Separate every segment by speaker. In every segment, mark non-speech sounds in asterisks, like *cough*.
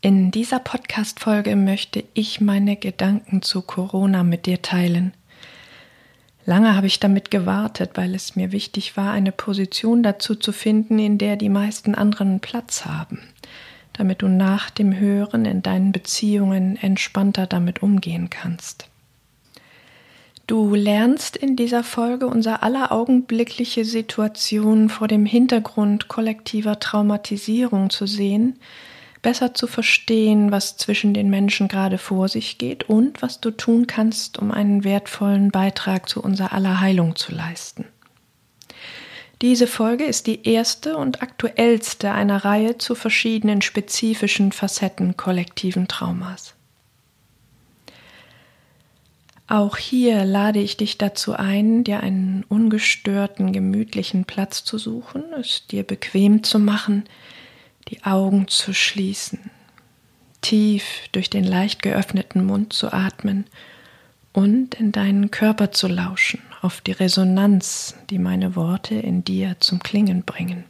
Speaker 1: In dieser Podcast-Folge möchte ich meine Gedanken zu Corona mit dir teilen. Lange habe ich damit gewartet, weil es mir wichtig war, eine Position dazu zu finden, in der die meisten anderen Platz haben, damit du nach dem Hören in deinen Beziehungen entspannter damit umgehen kannst. Du lernst in dieser Folge unser aller augenblickliche Situation vor dem Hintergrund kollektiver Traumatisierung zu sehen, besser zu verstehen, was zwischen den Menschen gerade vor sich geht und was du tun kannst, um einen wertvollen Beitrag zu unserer aller Heilung zu leisten. Diese Folge ist die erste und aktuellste einer Reihe zu verschiedenen spezifischen Facetten kollektiven Traumas. Auch hier lade ich dich dazu ein, dir einen ungestörten, gemütlichen Platz zu suchen, es dir bequem zu machen, die Augen zu schließen, tief durch den leicht geöffneten Mund zu atmen und in deinen Körper zu lauschen, auf die Resonanz, die meine Worte in dir zum Klingen bringen.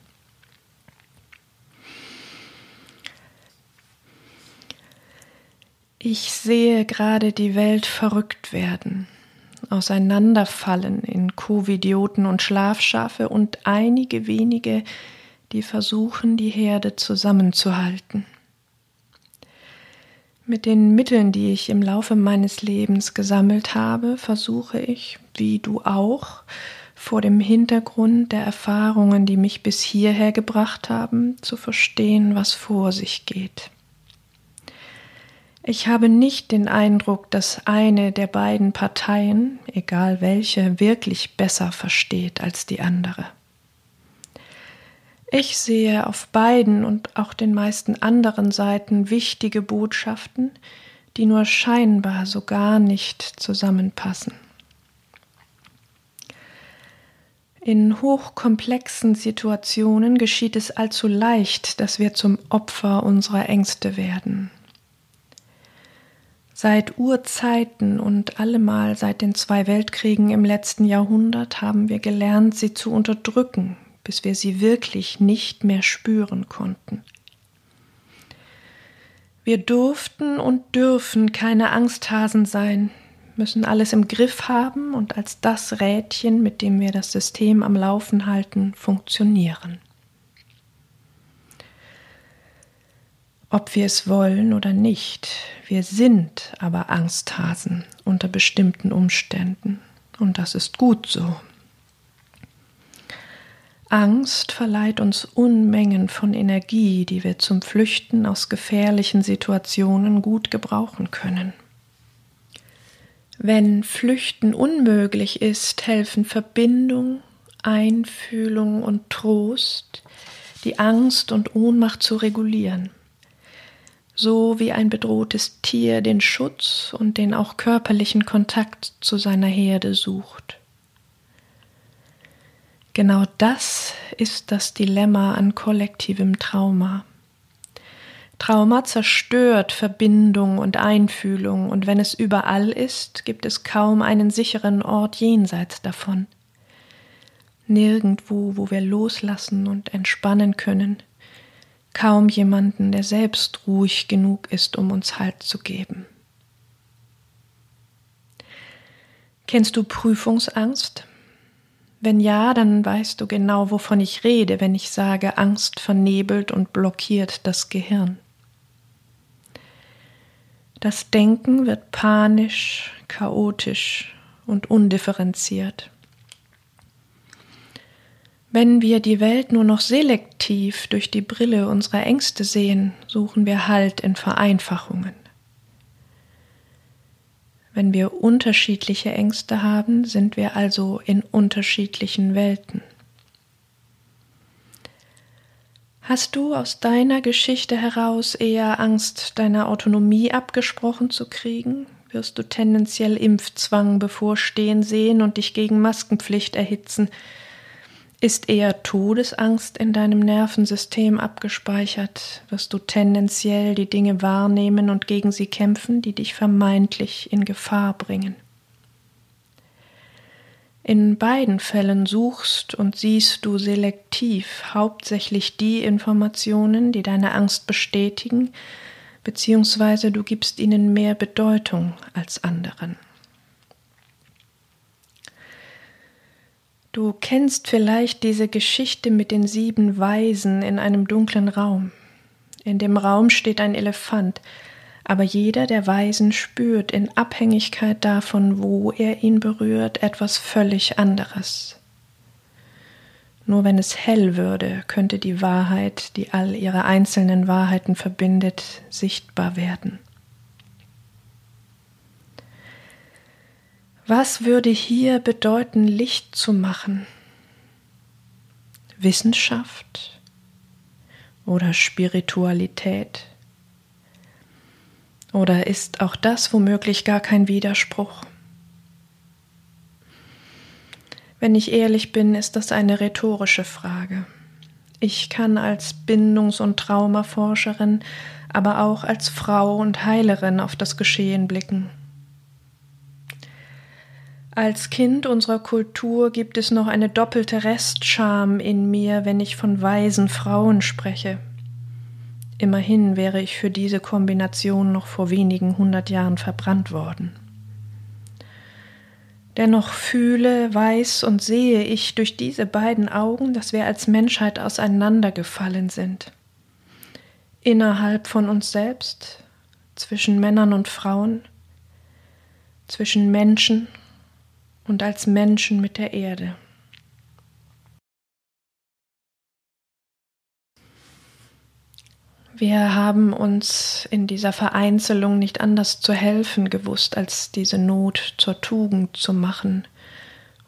Speaker 1: Ich sehe gerade die Welt verrückt werden, auseinanderfallen in Covidioten und Schlafschafe und einige wenige, die versuchen, die Herde zusammenzuhalten. Mit den Mitteln, die ich im Laufe meines Lebens gesammelt habe, versuche ich, wie du auch, vor dem Hintergrund der Erfahrungen, die mich bis hierher gebracht haben, zu verstehen, was vor sich geht. Ich habe nicht den Eindruck, dass eine der beiden Parteien, egal welche, wirklich besser versteht als die andere. Ich sehe auf beiden und auch den meisten anderen Seiten wichtige Botschaften, die nur scheinbar so gar nicht zusammenpassen. In hochkomplexen Situationen geschieht es allzu leicht, dass wir zum Opfer unserer Ängste werden. Seit Urzeiten und allemal seit den zwei Weltkriegen im letzten Jahrhundert haben wir gelernt, sie zu unterdrücken, bis wir sie wirklich nicht mehr spüren konnten. Wir durften und dürfen keine Angsthasen sein, müssen alles im Griff haben und als das Rädchen, mit dem wir das System am Laufen halten, funktionieren. Ob wir es wollen oder nicht, wir sind aber Angsthasen unter bestimmten Umständen. Und das ist gut so. Angst verleiht uns Unmengen von Energie, die wir zum Flüchten aus gefährlichen Situationen gut gebrauchen können. Wenn Flüchten unmöglich ist, helfen Verbindung, Einfühlung und Trost, die Angst und Ohnmacht zu regulieren, so wie ein bedrohtes Tier den Schutz und den auch körperlichen Kontakt zu seiner Herde sucht. Genau das ist das Dilemma an kollektivem Trauma. Trauma zerstört Verbindung und Einfühlung, und wenn es überall ist, gibt es kaum einen sicheren Ort jenseits davon. Nirgendwo, wo wir loslassen und entspannen können, kaum jemanden, der selbst ruhig genug ist, um uns Halt zu geben. Kennst du Prüfungsangst? Wenn ja, dann weißt du genau, wovon ich rede, wenn ich sage, Angst vernebelt und blockiert das Gehirn. Das Denken wird panisch, chaotisch und undifferenziert. Wenn wir die Welt nur noch selektiv durch die Brille unserer Ängste sehen, suchen wir Halt in Vereinfachungen. Wenn wir unterschiedliche Ängste haben, sind wir also in unterschiedlichen Welten. Hast du aus deiner Geschichte heraus eher Angst, deiner Autonomie abgesprochen zu kriegen? Wirst du tendenziell Impfzwang bevorstehen sehen und dich gegen Maskenpflicht erhitzen? Ist eher Todesangst in deinem Nervensystem abgespeichert? Wirst du tendenziell die Dinge wahrnehmen und gegen sie kämpfen, die dich vermeintlich in Gefahr bringen? In beiden Fällen suchst und siehst du selektiv hauptsächlich die Informationen, die deine Angst bestätigen, beziehungsweise du gibst ihnen mehr Bedeutung als anderen. Du kennst vielleicht diese Geschichte mit den sieben Weisen in einem dunklen Raum. In dem Raum steht ein Elefant, aber jeder der Weisen spürt in Abhängigkeit davon, wo er ihn berührt, etwas völlig anderes. Nur wenn es hell würde, könnte die Wahrheit, die all ihre einzelnen Wahrheiten verbindet, sichtbar werden. Was würde hier bedeuten, Licht zu machen? Wissenschaft oder Spiritualität? Oder ist auch das womöglich gar kein Widerspruch? Wenn ich ehrlich bin, ist das eine rhetorische Frage. Ich kann als Bindungs- und Traumaforscherin, aber auch als Frau und Heilerin auf das Geschehen blicken. Als Kind unserer Kultur gibt es noch eine doppelte Restscham in mir, wenn ich von weisen Frauen spreche. Immerhin wäre ich für diese Kombination noch vor wenigen hundert Jahren verbrannt worden. Dennoch fühle, weiß und sehe ich durch diese beiden Augen, dass wir als Menschheit auseinandergefallen sind. Innerhalb von uns selbst, zwischen Männern und Frauen, zwischen Menschen und als Menschen mit der Erde. Wir haben uns in dieser Vereinzelung nicht anders zu helfen gewusst, als diese Not zur Tugend zu machen,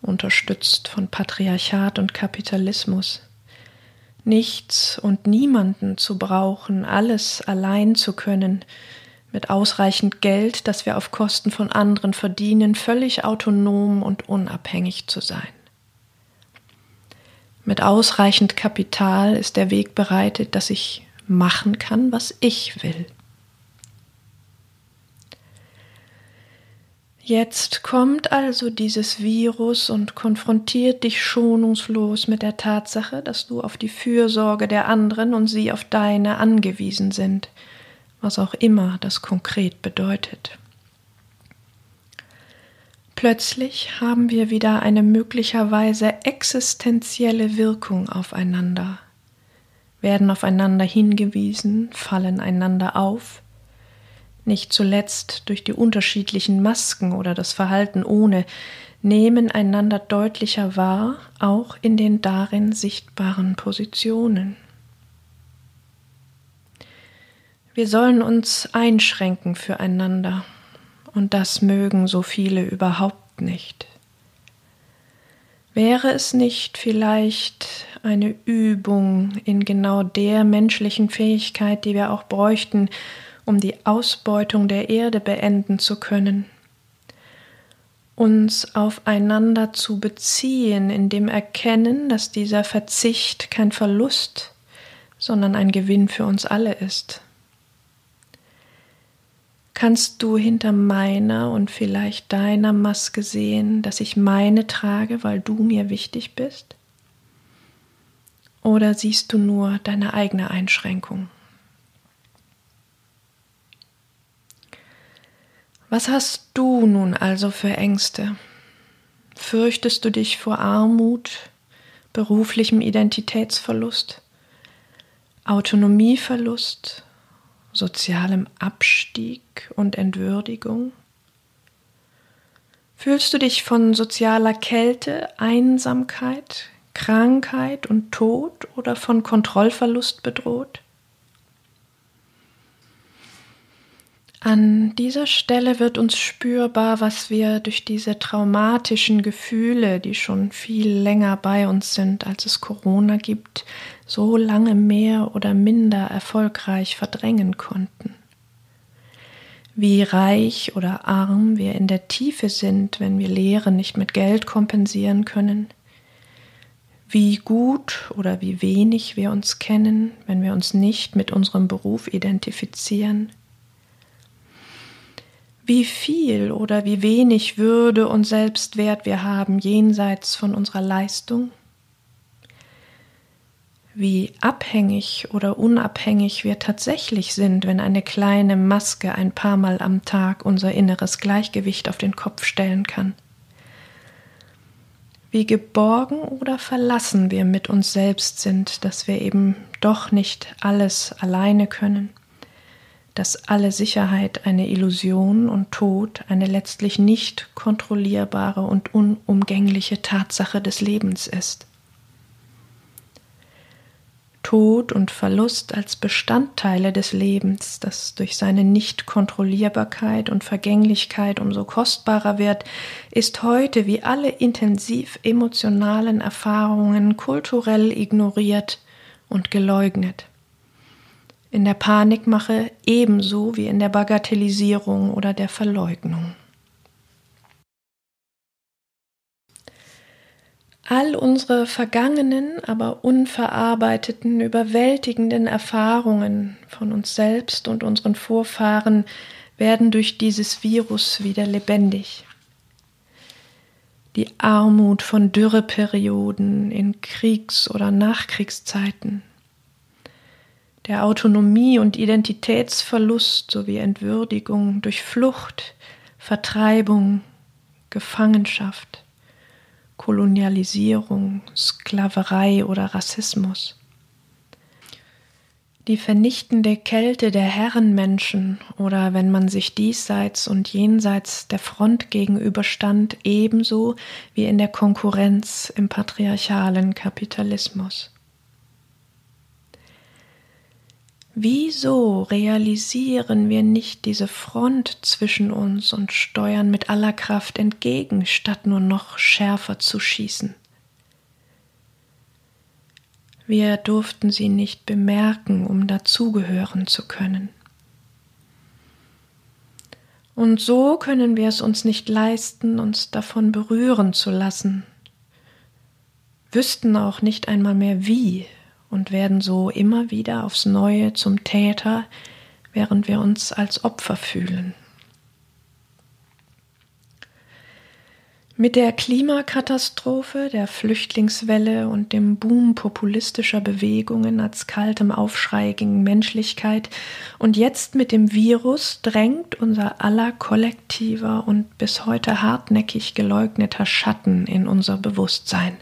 Speaker 1: unterstützt von Patriarchat und Kapitalismus. Nichts und niemanden zu brauchen, alles allein zu können, mit ausreichend Geld, das wir auf Kosten von anderen verdienen, völlig autonom und unabhängig zu sein. Mit ausreichend Kapital ist der Weg bereitet, dass ich machen kann, was ich will. Jetzt kommt also dieses Virus und konfrontiert dich schonungslos mit der Tatsache, dass du auf die Fürsorge der anderen und sie auf deine angewiesen sind, was auch immer das konkret bedeutet. Plötzlich haben wir wieder eine möglicherweise existenzielle Wirkung aufeinander werden aufeinander hingewiesen, fallen einander auf, nicht zuletzt durch die unterschiedlichen Masken oder das Verhalten ohne, nehmen einander deutlicher wahr, auch in den darin sichtbaren Positionen. Wir sollen uns einschränken füreinander, und das mögen so viele überhaupt nicht. Wäre es nicht vielleicht eine Übung in genau der menschlichen Fähigkeit, die wir auch bräuchten, um die Ausbeutung der Erde beenden zu können? Uns aufeinander zu beziehen, in dem Erkennen, dass dieser Verzicht kein Verlust, sondern ein Gewinn für uns alle ist kannst du hinter meiner und vielleicht deiner Maske sehen, dass ich meine trage, weil du mir wichtig bist? Oder siehst du nur deine eigene Einschränkung? Was hast du nun also für Ängste? Fürchtest du dich vor Armut, beruflichem Identitätsverlust, Autonomieverlust, sozialem Abstieg und Entwürdigung? Fühlst du dich von sozialer Kälte, Einsamkeit, Krankheit und Tod oder von Kontrollverlust bedroht? An dieser Stelle wird uns spürbar, was wir durch diese traumatischen Gefühle, die schon viel länger bei uns sind, als es Corona gibt, so lange mehr oder minder erfolgreich verdrängen konnten. Wie reich oder arm wir in der Tiefe sind, wenn wir Leere nicht mit Geld kompensieren können, wie gut oder wie wenig wir uns kennen, wenn wir uns nicht mit unserem Beruf identifizieren, wie viel oder wie wenig Würde und Selbstwert wir haben jenseits von unserer Leistung, wie abhängig oder unabhängig wir tatsächlich sind, wenn eine kleine Maske ein paar Mal am Tag unser inneres Gleichgewicht auf den Kopf stellen kann? Wie geborgen oder verlassen wir mit uns selbst sind, dass wir eben doch nicht alles alleine können, dass alle Sicherheit eine Illusion und Tod eine letztlich nicht kontrollierbare und unumgängliche Tatsache des Lebens ist. Tod und Verlust als Bestandteile des Lebens, das durch seine Nichtkontrollierbarkeit und Vergänglichkeit umso kostbarer wird, ist heute wie alle intensiv emotionalen Erfahrungen kulturell ignoriert und geleugnet. In der Panikmache ebenso wie in der Bagatellisierung oder der Verleugnung. All unsere vergangenen, aber unverarbeiteten, überwältigenden Erfahrungen von uns selbst und unseren Vorfahren werden durch dieses Virus wieder lebendig. Die Armut von Dürreperioden in Kriegs- oder Nachkriegszeiten, der Autonomie- und Identitätsverlust sowie Entwürdigung durch Flucht, Vertreibung, Gefangenschaft Kolonialisierung, Sklaverei oder Rassismus. Die vernichtende Kälte der Herrenmenschen oder wenn man sich diesseits und jenseits der Front gegenüberstand, ebenso wie in der Konkurrenz im patriarchalen Kapitalismus. Wieso realisieren wir nicht diese Front zwischen uns und steuern mit aller Kraft entgegen, statt nur noch schärfer zu schießen? Wir durften sie nicht bemerken, um dazugehören zu können. Und so können wir es uns nicht leisten, uns davon berühren zu lassen, wüssten auch nicht einmal mehr wie, und werden so immer wieder aufs Neue zum Täter, während wir uns als Opfer fühlen. Mit der Klimakatastrophe, der Flüchtlingswelle und dem Boom populistischer Bewegungen als kaltem Aufschrei gegen Menschlichkeit und jetzt mit dem Virus drängt unser aller kollektiver und bis heute hartnäckig geleugneter Schatten in unser Bewusstsein.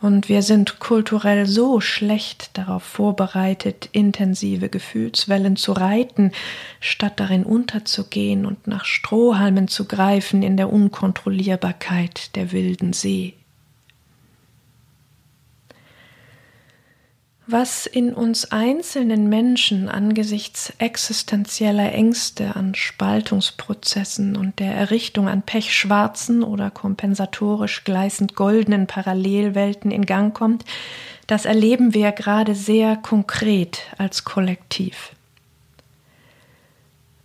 Speaker 1: Und wir sind kulturell so schlecht darauf vorbereitet, intensive Gefühlswellen zu reiten, statt darin unterzugehen und nach Strohhalmen zu greifen in der Unkontrollierbarkeit der wilden See. Was in uns einzelnen Menschen angesichts existenzieller Ängste an Spaltungsprozessen und der Errichtung an pechschwarzen oder kompensatorisch gleißend goldenen Parallelwelten in Gang kommt, das erleben wir gerade sehr konkret als Kollektiv.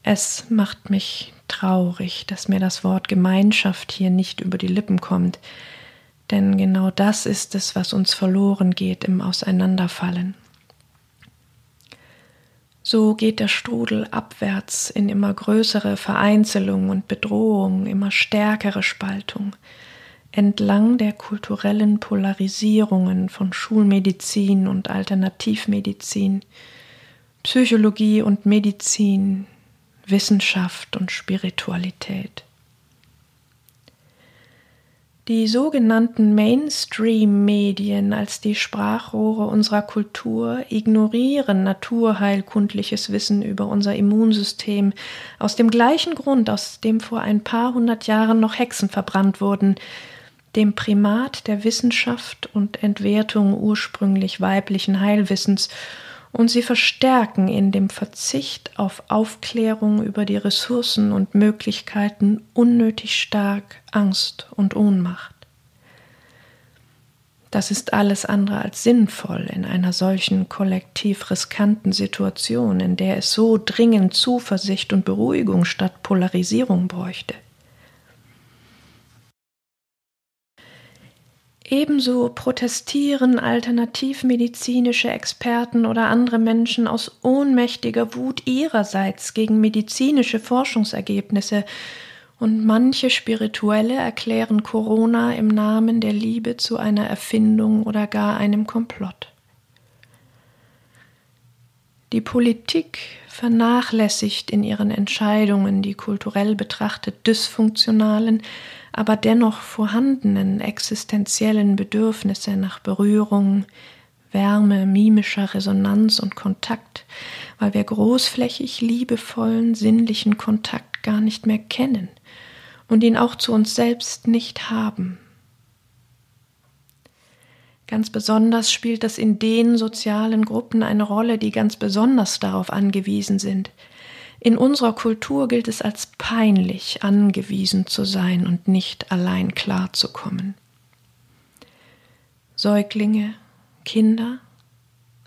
Speaker 1: Es macht mich traurig, dass mir das Wort Gemeinschaft hier nicht über die Lippen kommt, denn genau das ist es, was uns verloren geht im Auseinanderfallen. So geht der Strudel abwärts in immer größere Vereinzelung und Bedrohung, immer stärkere Spaltung, entlang der kulturellen Polarisierungen von Schulmedizin und Alternativmedizin, Psychologie und Medizin, Wissenschaft und Spiritualität. Die sogenannten Mainstream-Medien als die Sprachrohre unserer Kultur ignorieren naturheilkundliches Wissen über unser Immunsystem aus dem gleichen Grund, aus dem vor ein paar hundert Jahren noch Hexen verbrannt wurden, dem Primat der Wissenschaft und Entwertung ursprünglich weiblichen Heilwissens und sie verstärken in dem Verzicht auf Aufklärung über die Ressourcen und Möglichkeiten unnötig stark Angst und Ohnmacht. Das ist alles andere als sinnvoll in einer solchen kollektiv riskanten Situation, in der es so dringend Zuversicht und Beruhigung statt Polarisierung bräuchte. Ebenso protestieren alternativmedizinische Experten oder andere Menschen aus ohnmächtiger Wut ihrerseits gegen medizinische Forschungsergebnisse, und manche Spirituelle erklären Corona im Namen der Liebe zu einer Erfindung oder gar einem Komplott. Die Politik vernachlässigt in ihren Entscheidungen die kulturell betrachtet dysfunktionalen, aber dennoch vorhandenen existenziellen Bedürfnisse nach Berührung, Wärme, mimischer Resonanz und Kontakt, weil wir großflächig liebevollen sinnlichen Kontakt gar nicht mehr kennen und ihn auch zu uns selbst nicht haben. Ganz besonders spielt das in den sozialen Gruppen eine Rolle, die ganz besonders darauf angewiesen sind, in unserer Kultur gilt es als peinlich, angewiesen zu sein und nicht allein klarzukommen. Säuglinge, Kinder,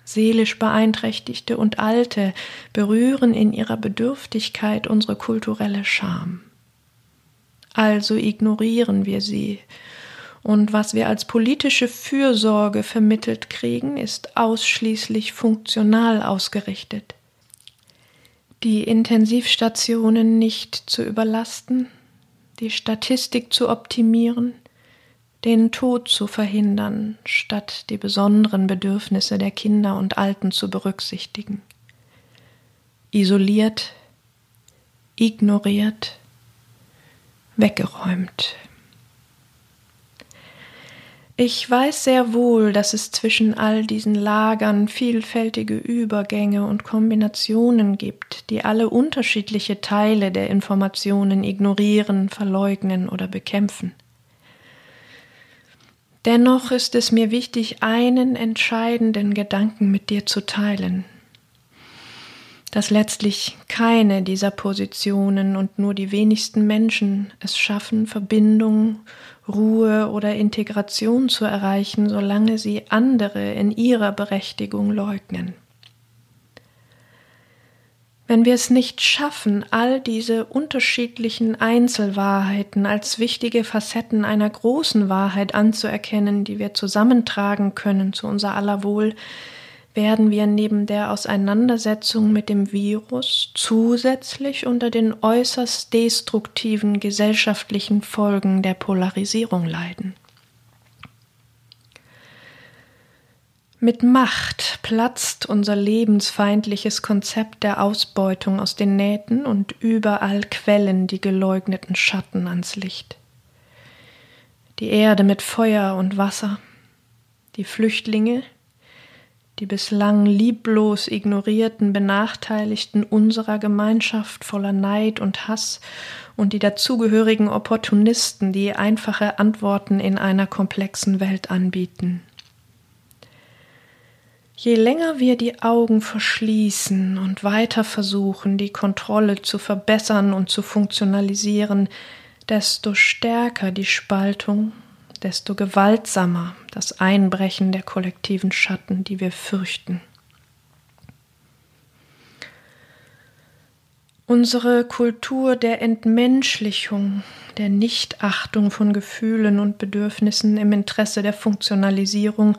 Speaker 1: seelisch Beeinträchtigte und Alte berühren in ihrer Bedürftigkeit unsere kulturelle Scham. Also ignorieren wir sie, und was wir als politische Fürsorge vermittelt kriegen, ist ausschließlich funktional ausgerichtet die Intensivstationen nicht zu überlasten, die Statistik zu optimieren, den Tod zu verhindern, statt die besonderen Bedürfnisse der Kinder und Alten zu berücksichtigen. Isoliert, ignoriert, weggeräumt. Ich weiß sehr wohl, dass es zwischen all diesen Lagern vielfältige Übergänge und Kombinationen gibt, die alle unterschiedliche Teile der Informationen ignorieren, verleugnen oder bekämpfen. Dennoch ist es mir wichtig, einen entscheidenden Gedanken mit dir zu teilen, dass letztlich keine dieser Positionen und nur die wenigsten Menschen es schaffen, Verbindung Ruhe oder Integration zu erreichen, solange sie andere in ihrer Berechtigung leugnen. Wenn wir es nicht schaffen, all diese unterschiedlichen Einzelwahrheiten als wichtige Facetten einer großen Wahrheit anzuerkennen, die wir zusammentragen können zu unser aller Wohl, werden wir neben der Auseinandersetzung mit dem Virus zusätzlich unter den äußerst destruktiven gesellschaftlichen Folgen der Polarisierung leiden. Mit Macht platzt unser lebensfeindliches Konzept der Ausbeutung aus den Nähten und überall quellen die geleugneten Schatten ans Licht. Die Erde mit Feuer und Wasser, die Flüchtlinge, die bislang lieblos ignorierten Benachteiligten unserer Gemeinschaft voller Neid und Hass und die dazugehörigen Opportunisten, die einfache Antworten in einer komplexen Welt anbieten. Je länger wir die Augen verschließen und weiter versuchen, die Kontrolle zu verbessern und zu funktionalisieren, desto stärker die Spaltung desto gewaltsamer das Einbrechen der kollektiven Schatten, die wir fürchten. Unsere Kultur der Entmenschlichung, der Nichtachtung von Gefühlen und Bedürfnissen im Interesse der Funktionalisierung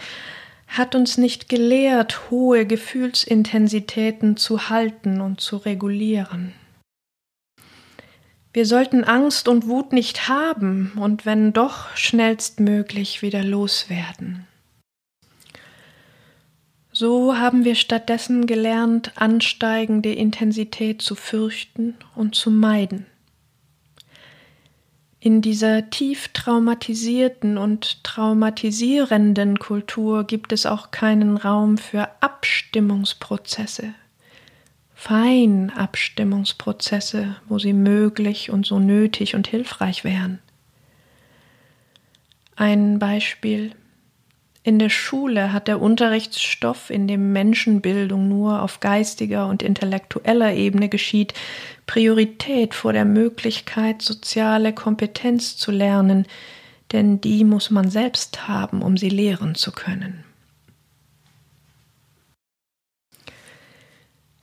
Speaker 1: hat uns nicht gelehrt, hohe Gefühlsintensitäten zu halten und zu regulieren. Wir sollten Angst und Wut nicht haben und wenn doch schnellstmöglich wieder loswerden. So haben wir stattdessen gelernt, ansteigende Intensität zu fürchten und zu meiden. In dieser tief traumatisierten und traumatisierenden Kultur gibt es auch keinen Raum für Abstimmungsprozesse, Feinabstimmungsprozesse, wo sie möglich und so nötig und hilfreich wären. Ein Beispiel. In der Schule hat der Unterrichtsstoff, in dem Menschenbildung nur auf geistiger und intellektueller Ebene geschieht, Priorität vor der Möglichkeit, soziale Kompetenz zu lernen, denn die muss man selbst haben, um sie lehren zu können.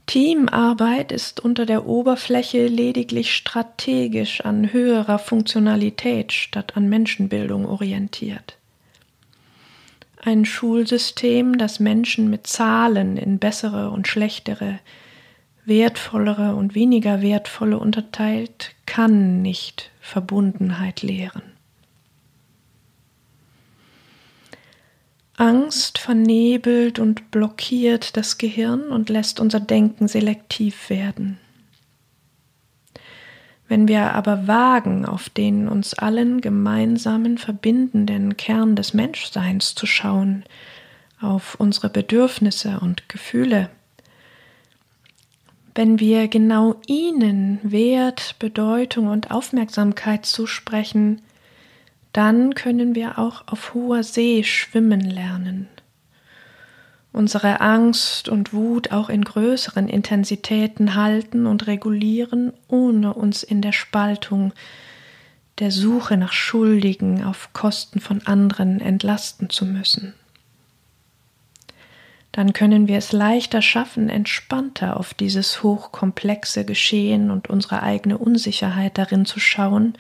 Speaker 1: Teamarbeit ist unter der Oberfläche lediglich strategisch an höherer Funktionalität statt an Menschenbildung orientiert. Ein Schulsystem, das Menschen mit Zahlen in bessere und schlechtere, wertvollere und weniger wertvolle unterteilt, kann nicht Verbundenheit lehren. Angst vernebelt und blockiert das Gehirn und lässt unser Denken selektiv werden. Wenn wir aber wagen, auf den uns allen gemeinsamen verbindenden Kern des Menschseins zu schauen, auf unsere Bedürfnisse und Gefühle, wenn wir genau ihnen Wert, Bedeutung und Aufmerksamkeit zusprechen, dann können wir auch auf hoher See schwimmen lernen. Unsere Angst und Wut auch in größeren Intensitäten halten und regulieren, ohne uns in der Spaltung, der Suche nach Schuldigen auf Kosten von anderen entlasten zu müssen. Dann können wir es leichter schaffen, entspannter auf dieses hochkomplexe Geschehen und unsere eigene Unsicherheit darin zu schauen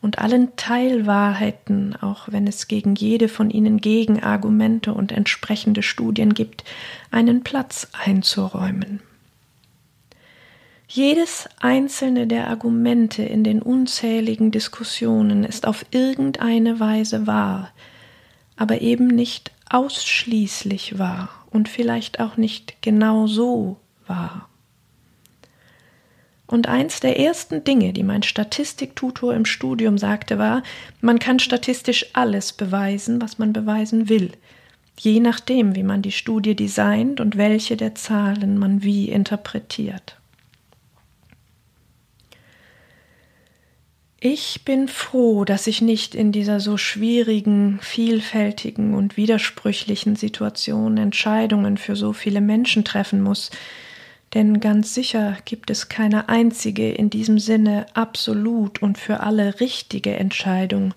Speaker 1: und allen Teilwahrheiten, auch wenn es gegen jede von ihnen Gegenargumente und entsprechende Studien gibt, einen Platz einzuräumen. Jedes einzelne der Argumente in den unzähligen Diskussionen ist auf irgendeine Weise wahr, aber eben nicht ausschließlich wahr und vielleicht auch nicht genau so wahr. Und eins der ersten Dinge, die mein Statistiktutor im Studium sagte, war, man kann statistisch alles beweisen, was man beweisen will, je nachdem, wie man die Studie designt und welche der Zahlen man wie interpretiert. Ich bin froh, dass ich nicht in dieser so schwierigen, vielfältigen und widersprüchlichen Situation Entscheidungen für so viele Menschen treffen muss, denn ganz sicher gibt es keine einzige in diesem Sinne absolut und für alle richtige Entscheidung,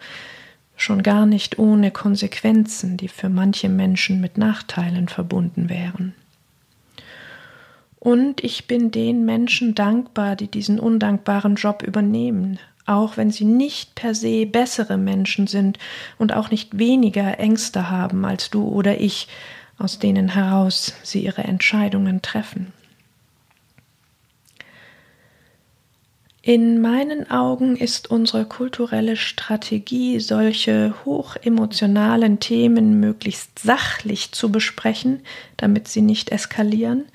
Speaker 1: schon gar nicht ohne Konsequenzen, die für manche Menschen mit Nachteilen verbunden wären. Und ich bin den Menschen dankbar, die diesen undankbaren Job übernehmen, auch wenn sie nicht per se bessere Menschen sind und auch nicht weniger Ängste haben als du oder ich, aus denen heraus sie ihre Entscheidungen treffen. In meinen Augen ist unsere kulturelle Strategie, solche hochemotionalen Themen möglichst sachlich zu besprechen, damit sie nicht eskalieren,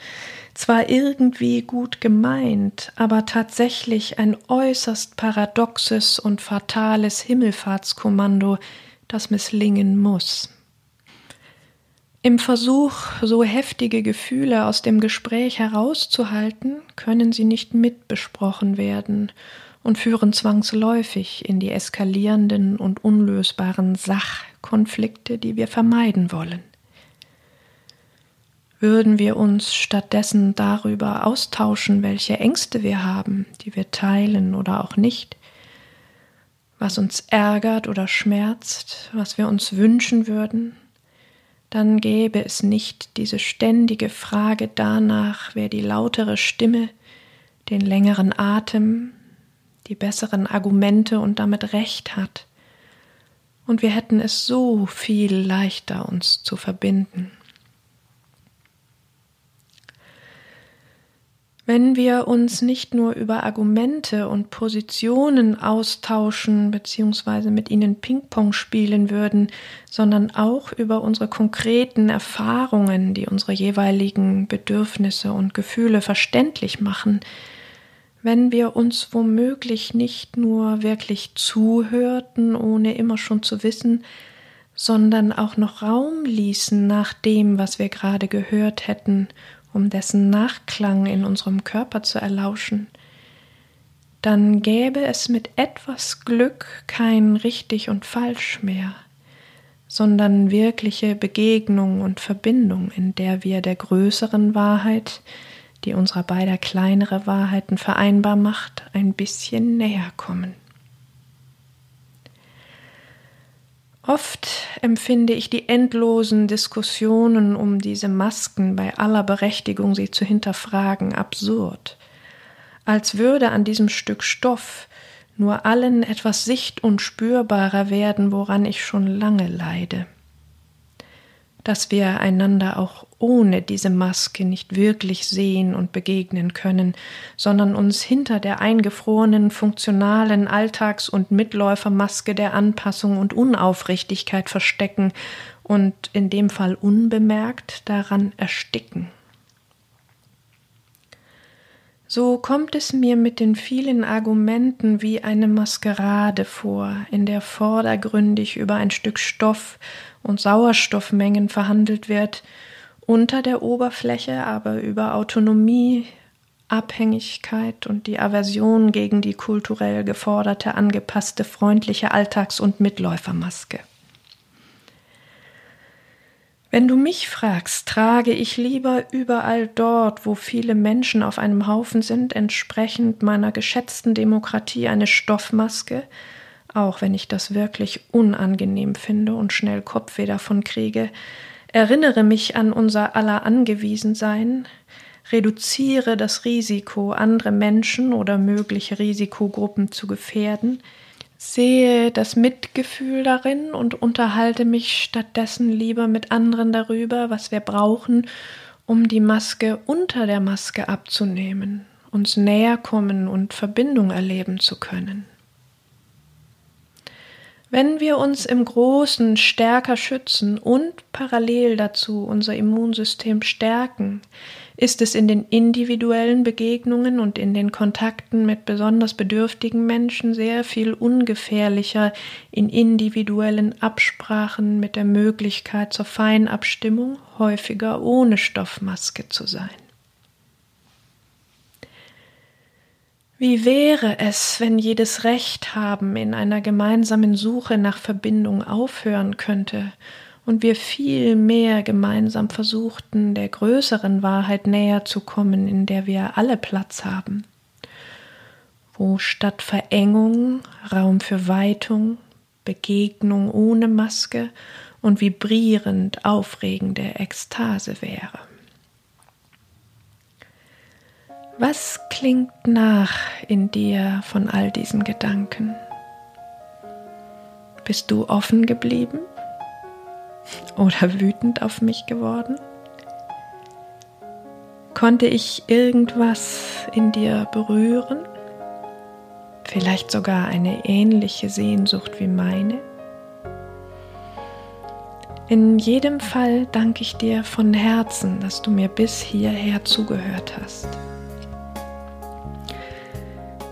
Speaker 1: zwar irgendwie gut gemeint, aber tatsächlich ein äußerst paradoxes und fatales Himmelfahrtskommando, das misslingen muss. Im Versuch, so heftige Gefühle aus dem Gespräch herauszuhalten, können sie nicht mitbesprochen werden und führen zwangsläufig in die eskalierenden und unlösbaren Sachkonflikte, die wir vermeiden wollen. Würden wir uns stattdessen darüber austauschen, welche Ängste wir haben, die wir teilen oder auch nicht, was uns ärgert oder schmerzt, was wir uns wünschen würden, dann gäbe es nicht diese ständige Frage danach, wer die lautere Stimme, den längeren Atem, die besseren Argumente und damit Recht hat. Und wir hätten es so viel leichter, uns zu verbinden. Wenn wir uns nicht nur über Argumente und Positionen austauschen bzw. mit ihnen Ping-Pong spielen würden, sondern auch über unsere konkreten Erfahrungen, die unsere jeweiligen Bedürfnisse und Gefühle verständlich machen, wenn wir uns womöglich nicht nur wirklich zuhörten, ohne immer schon zu wissen, sondern auch noch Raum ließen nach dem, was wir gerade gehört hätten um dessen Nachklang in unserem Körper zu erlauschen, dann gäbe es mit etwas Glück kein richtig und falsch mehr, sondern wirkliche Begegnung und Verbindung, in der wir der größeren Wahrheit, die unserer beider kleinere Wahrheiten vereinbar macht, ein bisschen näher kommen. Oft empfinde ich die endlosen Diskussionen um diese Masken bei aller Berechtigung, sie zu hinterfragen, absurd. Als würde an diesem Stück Stoff nur allen etwas sicht- und spürbarer werden, woran ich schon lange leide dass wir einander auch ohne diese Maske nicht wirklich sehen und begegnen können, sondern uns hinter der eingefrorenen, funktionalen Alltags- und Mitläufermaske der Anpassung und Unaufrichtigkeit verstecken und in dem Fall unbemerkt daran ersticken. So kommt es mir mit den vielen Argumenten wie eine Maskerade vor, in der vordergründig über ein Stück Stoff und Sauerstoffmengen verhandelt wird, unter der Oberfläche aber über Autonomie, Abhängigkeit und die Aversion gegen die kulturell geforderte, angepasste, freundliche Alltags- und Mitläufermaske. Wenn du mich fragst, trage ich lieber überall dort, wo viele Menschen auf einem Haufen sind, entsprechend meiner geschätzten Demokratie eine Stoffmaske, auch wenn ich das wirklich unangenehm finde und schnell Kopfweh davon kriege, erinnere mich an unser aller Angewiesensein, reduziere das Risiko, andere Menschen oder mögliche Risikogruppen zu gefährden, sehe das Mitgefühl darin und unterhalte mich stattdessen lieber mit anderen darüber, was wir brauchen, um die Maske unter der Maske abzunehmen, uns näher kommen und Verbindung erleben zu können. Wenn wir uns im Großen stärker schützen und parallel dazu unser Immunsystem stärken, ist es in den individuellen Begegnungen und in den Kontakten mit besonders bedürftigen Menschen sehr viel ungefährlicher, in individuellen Absprachen mit der Möglichkeit zur Feinabstimmung häufiger ohne Stoffmaske zu sein. Wie wäre es, wenn jedes Recht haben in einer gemeinsamen Suche nach Verbindung aufhören könnte und wir viel mehr gemeinsam versuchten, der größeren Wahrheit näher zu kommen, in der wir alle Platz haben, wo statt Verengung Raum für Weitung, Begegnung ohne Maske und vibrierend aufregende Ekstase wäre. Was klingt nach in dir von all diesen Gedanken? Bist du offen geblieben *laughs* oder wütend auf mich geworden? Konnte ich irgendwas in dir berühren? Vielleicht sogar eine ähnliche Sehnsucht wie meine? In jedem Fall danke ich dir von Herzen, dass du mir bis hierher zugehört hast.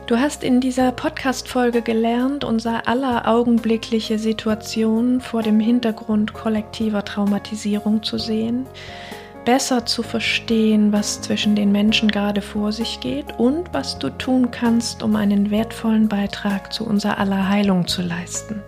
Speaker 1: Du hast in dieser Podcast-Folge gelernt, unser aller augenblickliche Situation vor dem Hintergrund kollektiver Traumatisierung zu sehen, besser zu verstehen, was zwischen den Menschen gerade vor sich geht und was du tun kannst, um einen wertvollen Beitrag zu unserer aller Heilung zu leisten.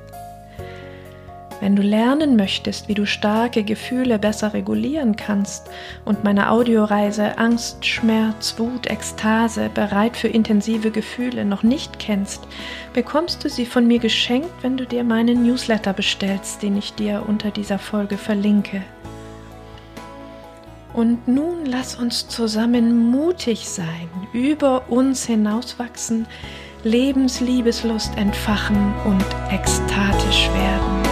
Speaker 1: Wenn du lernen möchtest, wie du starke Gefühle besser regulieren kannst und meine Audioreise Angst, Schmerz, Wut, Ekstase, bereit für intensive Gefühle noch nicht kennst, bekommst du sie von mir geschenkt, wenn du dir meinen Newsletter bestellst, den ich dir unter dieser Folge verlinke. Und nun lass uns zusammen mutig sein, über uns hinauswachsen, Lebensliebeslust entfachen und ekstatisch werden.